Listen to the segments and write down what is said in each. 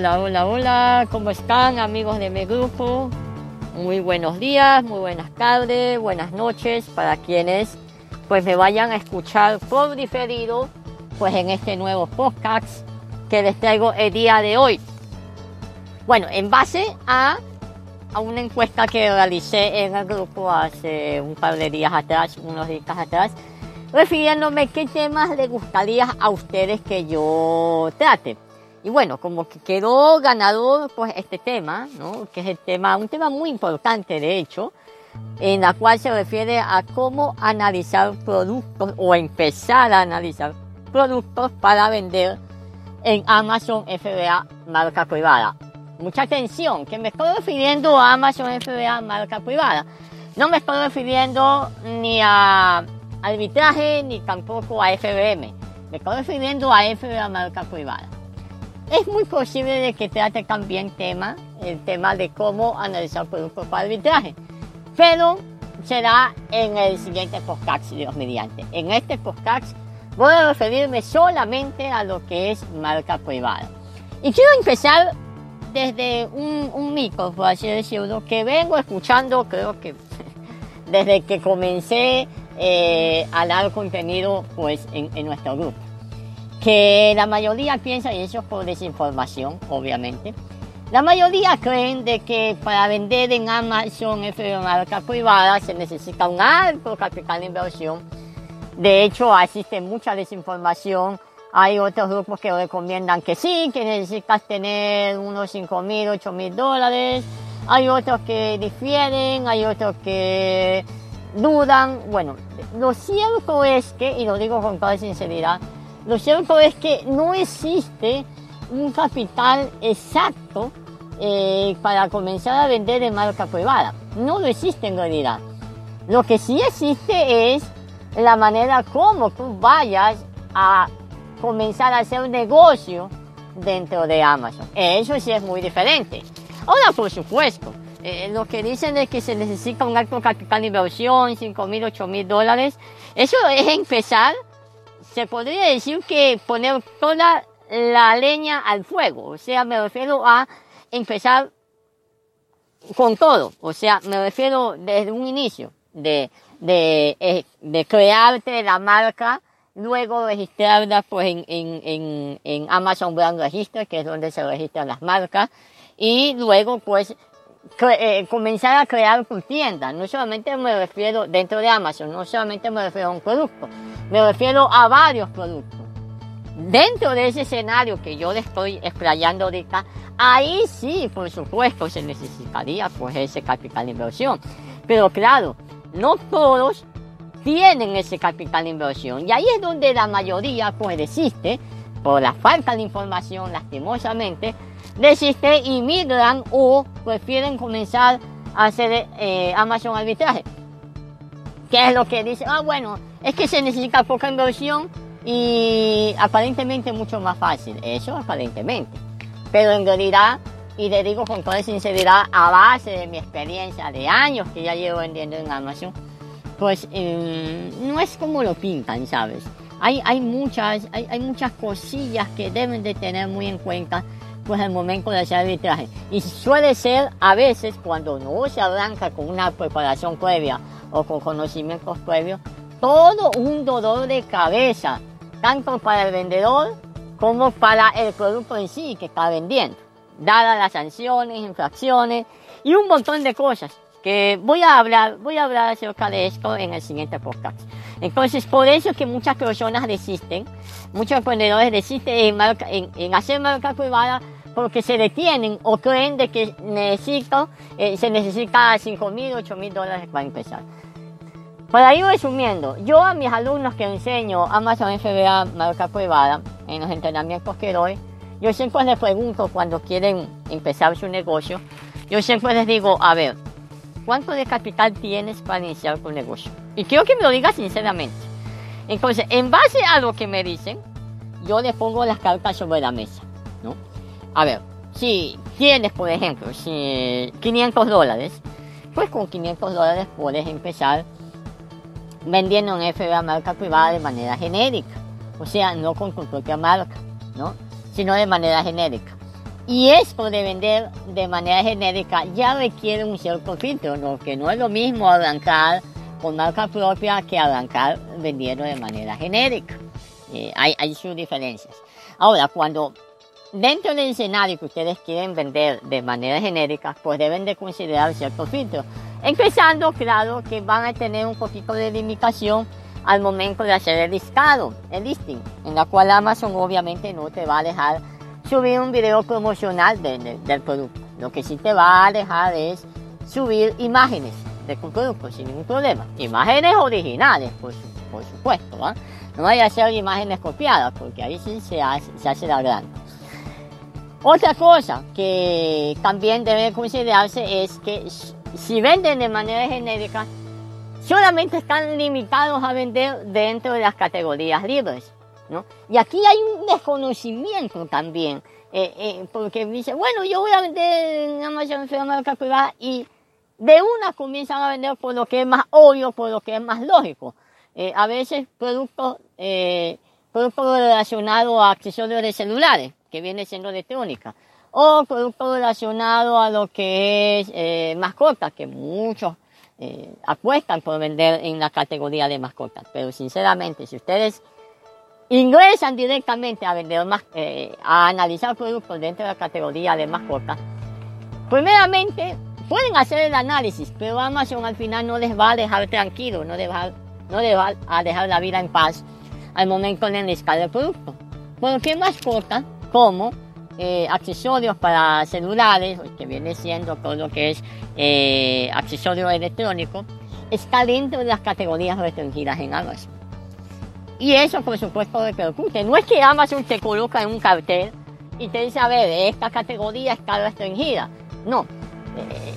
Hola, hola, hola. ¿Cómo están amigos de mi grupo? Muy buenos días, muy buenas tardes, buenas noches para quienes pues me vayan a escuchar por diferido pues en este nuevo podcast que les traigo el día de hoy. Bueno, en base a, a una encuesta que realicé en el grupo hace un par de días atrás, unos días atrás, refiriéndome qué temas les gustaría a ustedes que yo trate. Y bueno, como que quedó ganador pues este tema, ¿no? que es el tema, un tema muy importante de hecho, en la cual se refiere a cómo analizar productos o empezar a analizar productos para vender en Amazon FBA marca privada. Mucha atención, que me estoy refiriendo a Amazon FBA marca privada. No me estoy refiriendo ni a arbitraje ni tampoco a FBM. Me estoy refiriendo a FBA marca privada. Es muy posible de que trate también tema, el tema de cómo analizar productos para arbitraje. Pero será en el siguiente podcast, Dios mediante. En este podcast voy a referirme solamente a lo que es marca privada. Y quiero empezar desde un, un mito, por así decirlo, que vengo escuchando, creo que desde que comencé eh, a dar contenido pues, en nuestro grupo que la mayoría piensa, y eso es por desinformación, obviamente, la mayoría creen de que para vender en Amazon F marca privada se necesita un alto capital de inversión. De hecho, existe mucha desinformación. Hay otros grupos que recomiendan que sí, que necesitas tener unos 5 mil, 8 mil dólares. Hay otros que difieren, hay otros que dudan. Bueno, lo cierto es que, y lo digo con toda sinceridad, lo cierto es que no existe un capital exacto eh, para comenzar a vender de marca privada. No lo existe en realidad. Lo que sí existe es la manera como tú vayas a comenzar a hacer un negocio dentro de Amazon. Eso sí es muy diferente. Ahora, por supuesto, eh, lo que dicen es que se necesita un alto capital de inversión, 5 mil, 8 mil dólares. Eso es empezar se podría decir que poner toda la leña al fuego. O sea, me refiero a empezar con todo. O sea, me refiero desde un inicio de, de, eh, de crearte la marca, luego registrarla pues en, en, en, Amazon Brand Register, que es donde se registran las marcas, y luego pues eh, comenzar a crear tu tienda. No solamente me refiero dentro de Amazon, no solamente me refiero a un producto, me refiero a varios productos. Dentro de ese escenario que yo le estoy explayando ahorita, ahí sí, por supuesto, se necesitaría pues ese capital de inversión. Pero claro, no todos tienen ese capital de inversión. Y ahí es donde la mayoría pues desiste por la falta de información, lastimosamente, desiste y migran o prefieren comenzar a hacer eh, Amazon arbitraje. ¿Qué es lo que dice? Ah, bueno, es que se necesita poca inversión y aparentemente mucho más fácil. Eso aparentemente. Pero en realidad, y le digo con toda sinceridad, a base de mi experiencia de años que ya llevo vendiendo en Amazon, pues eh, no es como lo pintan, ¿sabes? Hay, hay, muchas, hay, hay muchas cosillas que deben de tener muy en cuenta pues el momento de hacer arbitraje. Y suele ser a veces cuando no se arranca con una preparación previa o con conocimientos previos, todo un dolor de cabeza, tanto para el vendedor como para el producto en sí que está vendiendo, dadas las sanciones, infracciones y un montón de cosas que voy a hablar, voy a hablar acerca de esto en el siguiente podcast. Entonces, por eso es que muchas personas desisten, muchos emprendedores desisten en, en, hacer marca privada porque se detienen o creen de que necesito, eh, se necesita 5 mil, 8 mil dólares para empezar. Para ir resumiendo, yo a mis alumnos que enseño Amazon FBA marca privada en los entrenamientos que doy, yo siempre les pregunto cuando quieren empezar su negocio, yo siempre les digo, a ver, ¿cuánto de capital tienes para iniciar tu negocio? Y quiero que me lo digas sinceramente. Entonces, en base a lo que me dicen, yo les pongo las cartas sobre la mesa, ¿no? A ver, si tienes, por ejemplo, si 500 dólares, pues con 500 dólares puedes empezar vendiendo en FBA marca privada de manera genérica. O sea, no con tu propia marca, ¿no? Sino de manera genérica. Y esto de vender de manera genérica ya requiere un cierto filtro, ¿no? no es lo mismo arrancar con marca propia que arrancar vendiendo de manera genérica. Eh, hay, hay sus diferencias. Ahora, cuando dentro del escenario que ustedes quieren vender de manera genérica, pues deben de considerar ciertos filtros. Empezando, claro, que van a tener un poquito de limitación al momento de hacer el listado, el listing, en la cual Amazon obviamente no te va a dejar subir un video promocional del producto. Lo que sí te va a dejar es subir imágenes de tu producto sin ningún problema. Imágenes originales, por, supuesto. ¿va? No vaya a ser imágenes copiadas, porque ahí sí se hace, se hace la gran. Otra cosa que también debe considerarse es que si venden de manera genérica, solamente están limitados a vender dentro de las categorías libres. ¿no? Y aquí hay un desconocimiento también, eh, eh, porque dice, bueno, yo voy a vender en Amazon marca privada y de una comienzan a vender por lo que es más obvio, por lo que es más lógico. Eh, a veces productos, productos relacionados a accesorios de celulares, que viene siendo electrónica, o productos relacionados a lo que es mascotas, que muchos eh, apuestan por vender en la categoría de mascotas. Pero sinceramente, si ustedes ingresan directamente a vender más, eh, a analizar productos dentro de la categoría de mascotas, primeramente pueden hacer el análisis, pero Amazon al final no les va a dejar tranquilo, no les va, no les va a dejar la vida en paz al momento de enlistar el producto. Porque mascotas, como eh, accesorios para celulares, que viene siendo todo lo que es eh, accesorio electrónico, está dentro de las categorías restringidas en Amazon. Y eso, por supuesto, repercute. No es que Amazon te coloca en un cartel y te dice, a ver, esta categoría está restringida. No. Eh,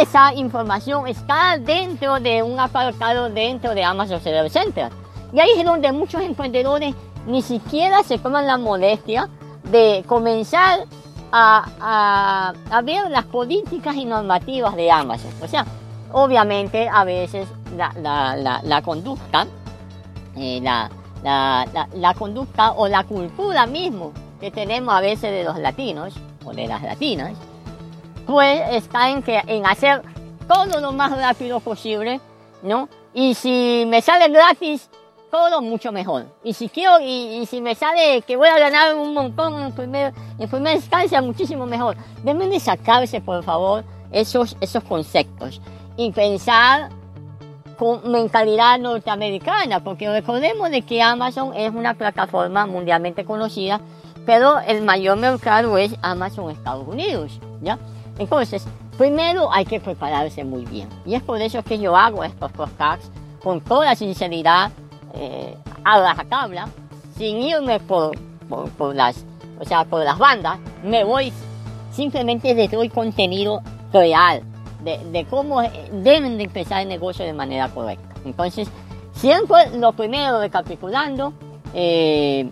esa información está dentro de un apartado dentro de Amazon Seller Center. Y ahí es donde muchos emprendedores ni siquiera se toman la molestia de comenzar a, a, ver las políticas y normativas de Amazon. O sea, obviamente a veces la, la, la, conducta, eh, la, la, conducta o la cultura mismo que tenemos a veces de los latinos o de las latinas, pues está en, que, en hacer todo lo más rápido posible, ¿no? Y si me sale gratis, todo mucho mejor. Y si quiero, y, si me sale que voy a ganar un montón en, primer, en primera instancia, muchísimo mejor. Deben de sacarse, por favor, esos, esos conceptos y pensar con mentalidad norteamericana, porque recordemos de que Amazon es una plataforma mundialmente conocida, pero el mayor mercado es Amazon Estados Unidos, ¿ya? Entonces, primero hay que prepararse muy bien. Y es por eso que yo hago estos podcasts con toda sinceridad, eh, a la tabla, sin irme por, por, las, o sea, por las bandas, me voy, simplemente les doy contenido real de, de cómo deben de empezar el negocio de manera correcta. Entonces, siempre lo primero, recapitulando, eh,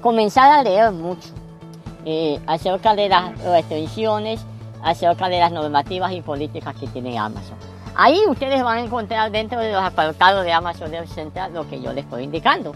comenzar a leer mucho eh, acerca de las restricciones, acerca de las normativas y políticas que tiene Amazon. Ahí ustedes van a encontrar dentro de los apartados de Amazon Web Center lo que yo les estoy indicando.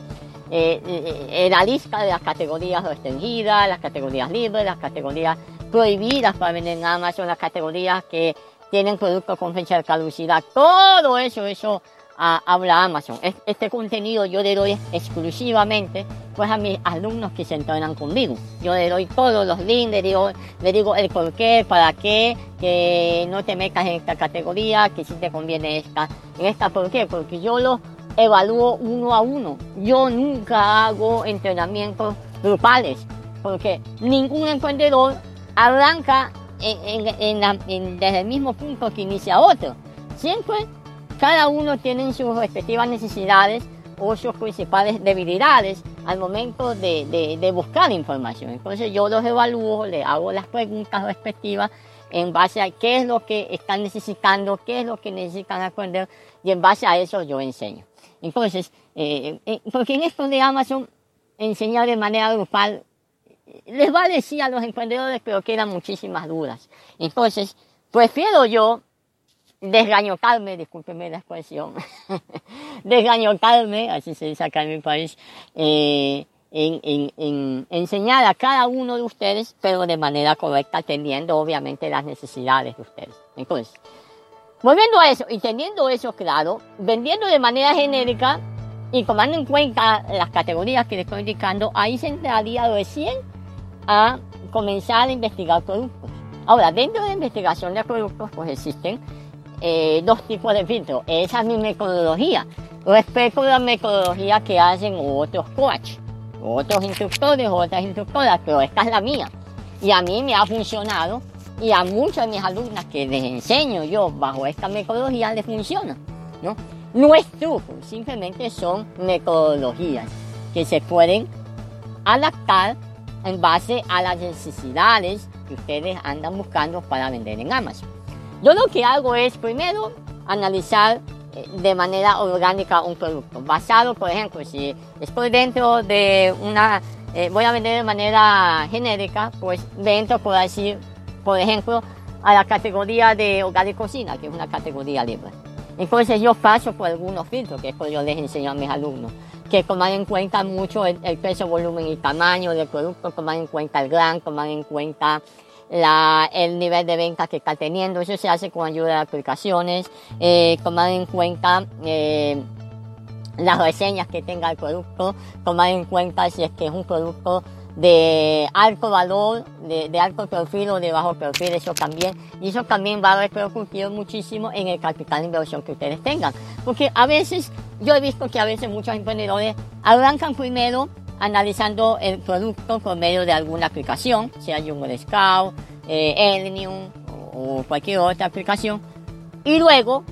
Eh, eh, eh, la lista de las categorías restringidas, las categorías libres, las categorías prohibidas para vender en Amazon, las categorías que tienen productos con fecha de caducidad, todo eso, eso habla Amazon. Este contenido yo le doy exclusivamente pues a mis alumnos que se entrenan conmigo. Yo le doy todos los links, le digo, le digo el por qué, para qué, que no te metas en esta categoría, que si te conviene esta, en esta, ¿por qué? Porque yo lo evalúo uno a uno. Yo nunca hago entrenamientos grupales, porque ningún emprendedor arranca desde el mismo punto que inicia otro. Siempre cada uno tiene sus respectivas necesidades o sus principales debilidades al momento de, buscar información. Entonces yo los evalúo, les hago las preguntas respectivas en base a qué es lo que están necesitando, qué es lo que necesitan aprender y en base a eso yo enseño. Entonces, eh, eh, porque en esto de Amazon enseñar de manera grupal les va a decir a los emprendedores pero quedan muchísimas dudas. Entonces, prefiero yo desgañotarme, discúlpeme la expresión, desgañotarme, así se dice acá en mi país, eh, en, en, en, enseñar a cada uno de ustedes, pero de manera correcta, teniendo obviamente las necesidades de ustedes. Entonces, volviendo a eso y teniendo eso claro, vendiendo de manera genérica y tomando en cuenta las categorías que les estoy indicando, ahí se entraría recién a comenzar a investigar productos. Ahora, dentro de investigación de productos, pues existen eh, dos tipos de filtros. Esa es mi metodología respecto a la metodología que hacen otros coaches, otros instructores, otras instructoras, pero esta es la mía. Y a mí me ha funcionado y a muchas de mis alumnas que les enseño yo bajo esta metodología les funciona. ¿no? no es truco, simplemente son metodologías que se pueden adaptar en base a las necesidades que ustedes andan buscando para vender en Amazon. Yo lo que hago es primero analizar eh, de manera orgánica un producto, basado, por ejemplo, si estoy dentro de una, eh, voy a vender de manera genérica, pues dentro, por decir, por ejemplo, a la categoría de hogar y cocina, que es una categoría libre. Entonces yo paso por algunos filtros, que es yo les enseño a mis alumnos, que toman en cuenta mucho el, el peso, volumen y tamaño del producto, toman en cuenta el gran, toman en cuenta la, el nivel de venta que está teniendo. Eso se hace con ayuda de aplicaciones, eh, tomar en cuenta eh, las reseñas que tenga el producto, tomar en cuenta si es que es un producto de alto valor, de, de, alto perfil o de bajo perfil, eso también. Y eso también va a repercutir muchísimo en el capital de inversión que ustedes tengan. Porque a veces, yo he visto que a veces muchos emprendedores arrancan primero analizando el producto por medio de alguna aplicación, sea Jungle Scout, eh, o, cualquier otra aplicación, y luego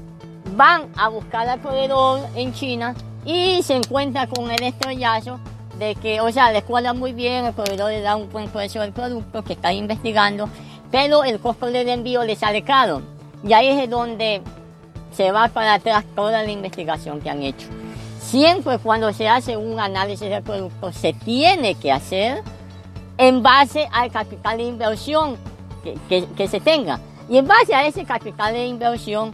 van a buscar al proveedor en China y se encuentra con el estrellazo de que, o sea, le cuadra muy bien, el proveedor le da un buen precio del producto que está investigando, pero el costo del envío le sale caro. Y ahí es donde se va para atrás toda la investigación que han hecho. Siempre cuando se hace un análisis del producto se tiene que hacer en base al capital de inversión que, que, se tenga. Y en base a ese capital de inversión,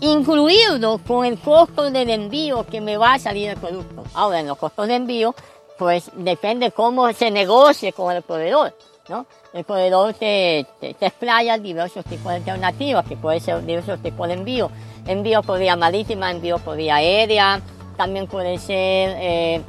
incluirlo con el costo del envío que me va a salir el producto. Ahora, en los costos de envío, pues depende cómo se negocie con el proveedor, ¿no? El proveedor te, te, te explaya diversos tipos de alternativas, que puede ser diversos tipos de envío. Envío por vía marítima, envío por vía aérea, también puede ser eh,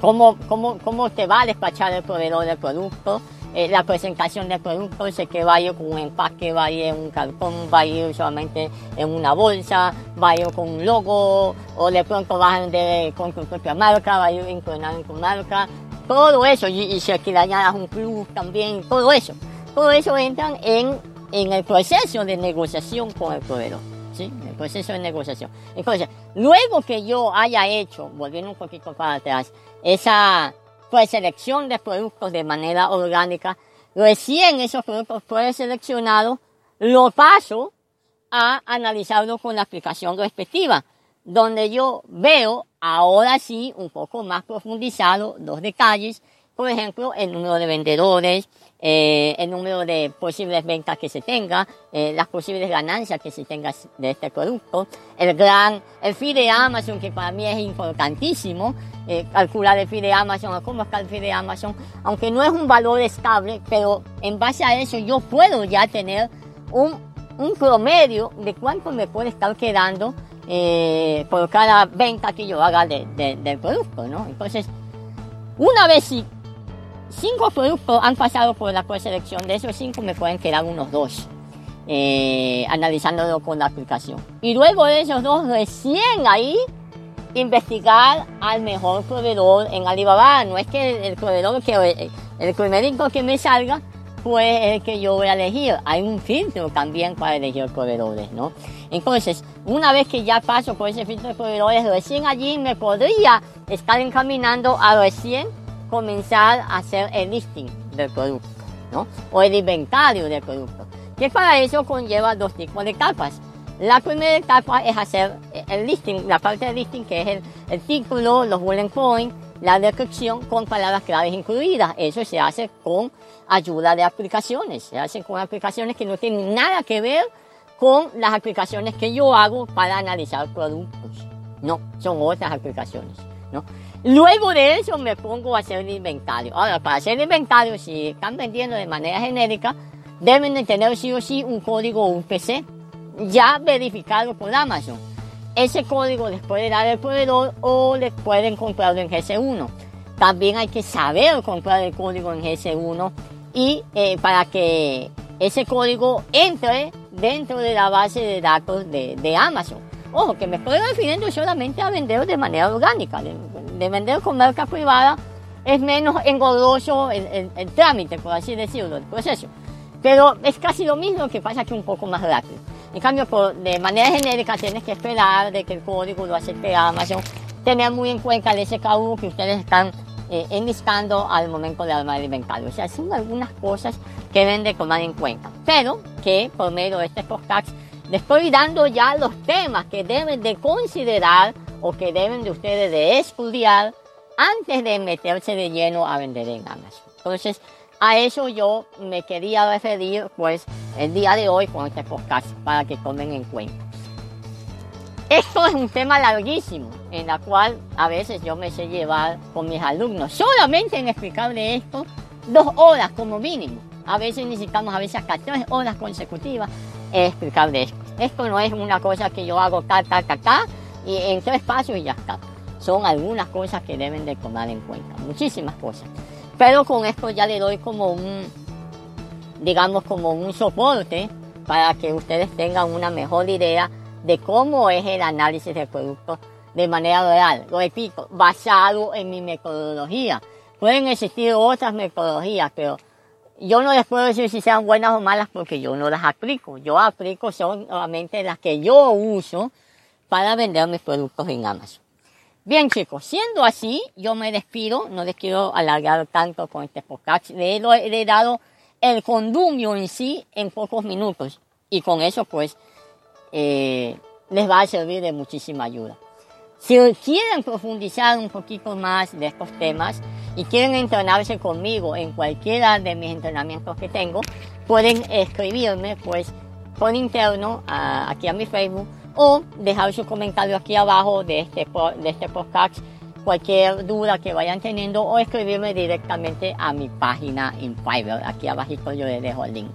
cómo, cómo, cómo te va a despachar el proveedor del producto, eh, la presentación del producto, sé que vaya con un empaque, vaya en un cartón, vaya solamente en una bolsa, vaya con un logo, o de pronto vas de, con tu propia marca, vaya inclinado con marca, todo eso, y, y si que le añadas un plus también, todo eso, todo eso entran en, en el proceso de negociación con el proveedor. ¿Sí? El proceso de negociación. Entonces, luego que yo haya hecho, volviendo un poquito para atrás, esa preselección de productos de manera orgánica, recién esos productos preseleccionados lo paso a analizarlo con la aplicación respectiva, donde yo veo ahora sí un poco más profundizado los detalles, por ejemplo, el número de vendedores, eh, el número de posibles ventas que se tenga, eh, las posibles ganancias que se tenga de este producto, el gran, el fee de Amazon, que para mí es importantísimo, eh, calcular el fee de Amazon, cómo está el fee de Amazon, aunque no es un valor estable, pero en base a eso yo puedo ya tener un, un promedio de cuánto me puede estar quedando eh, por cada venta que yo haga de, de, del producto, ¿no? Entonces, una vez si cinco productos han pasado por la preselección. De esos cinco me pueden quedar unos dos, eh, analizándolo con la aplicación. Y luego de esos dos, recién ahí, investigar al mejor proveedor en Alibaba. No es que el, proveedor que el, el primerito que me salga, pues el que yo voy a elegir. Hay un filtro también para elegir proveedores, ¿no? Entonces, una vez que ya paso por ese filtro de proveedores, recién allí me podría estar encaminando a recién comenzar a hacer el listing del producto, ¿no? O el inventario del producto. Que para eso conlleva dos tipos de etapas. La primera etapa es hacer el listing, la parte del listing que es el, el título, los bullet points, la descripción con palabras claves incluidas. Eso se hace con ayuda de aplicaciones. Se hace con aplicaciones que no tienen nada que ver con las aplicaciones que yo hago para analizar productos. No, son otras aplicaciones. ¿no? Luego de eso me pongo a hacer el inventario. Ahora, para hacer el inventario, si están vendiendo de manera genérica, deben de tener sí o sí un código UPC ya verificado por Amazon. Ese código les puede dar el proveedor o les pueden comprarlo en GS1. También hay que saber comprar el código en GS1 y eh, para que ese código entre dentro de la base de datos de, Amazon. Ojo, que me estoy refiriendo solamente a vender de manera orgánica. De, vender con marca privada es menos engorroso el, el, trámite, por así decirlo, el proceso. Pero es casi lo mismo que pasa que un poco más rápido. En cambio, de manera genérica tienes que esperar de que el código lo acepte Amazon, tener muy en cuenta el SKU que ustedes están eh, enlistando al momento de armar el inventario. O sea, son algunas cosas que deben de tomar en cuenta. Pero que por medio de este podcast les estoy dando ya los temas que deben de considerar o que deben de ustedes de estudiar antes de meterse de lleno a vender en Amazon. Entonces, a eso yo me quería referir pues el día de hoy con este podcast para que tomen en cuenta. Esto es un tema larguísimo, en la cual a veces yo me sé llevar con mis alumnos. Solamente en explicarle esto, dos horas como mínimo. A veces necesitamos a veces hasta tres horas consecutivas explicarle esto. Esto no es una cosa que yo hago ta, ta, ta, ta, y en tres pasos y ya está. Son algunas cosas que deben de tomar en cuenta, muchísimas cosas. Pero con esto ya le doy como un, digamos, como un soporte para que ustedes tengan una mejor idea de cómo es el análisis del producto de manera real. Lo repito, basado en mi metodología. Pueden existir otras metodologías, pero yo no les puedo decir si sean buenas o malas porque yo no las aplico. Yo aplico solamente las que yo uso para vender mis productos en Amazon. Bien chicos, siendo así, yo me despido, no les quiero alargar tanto con este podcast. Le he, dado el condumio en sí en pocos minutos y con eso pues eh, les va a servir de muchísima ayuda. Si quieren profundizar un poquito más de estos temas y quieren entrenarse conmigo en cualquiera de mis entrenamientos que tengo, pueden escribirme pues por interno aquí a mi Facebook o dejar su comentario aquí abajo de este, de este podcast, cualquier duda que vayan teniendo o escribirme directamente a mi página en Fiverr. Aquí abajito yo les dejo el link.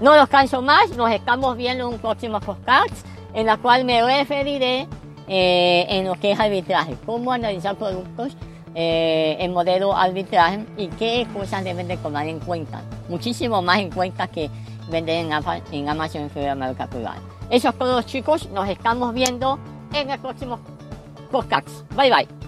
No los canso más, nos estamos viendo en un próximo podcast en la cual me referiré eh, en lo que es arbitraje, cómo analizar productos eh, en modelo arbitraje y qué cosas deben de tomar en cuenta. Muchísimo más en cuenta que vender en, Amazon en Fibra Marca Privada. Eso es todo chicos, nos estamos viendo en el próximo podcast. Bye bye.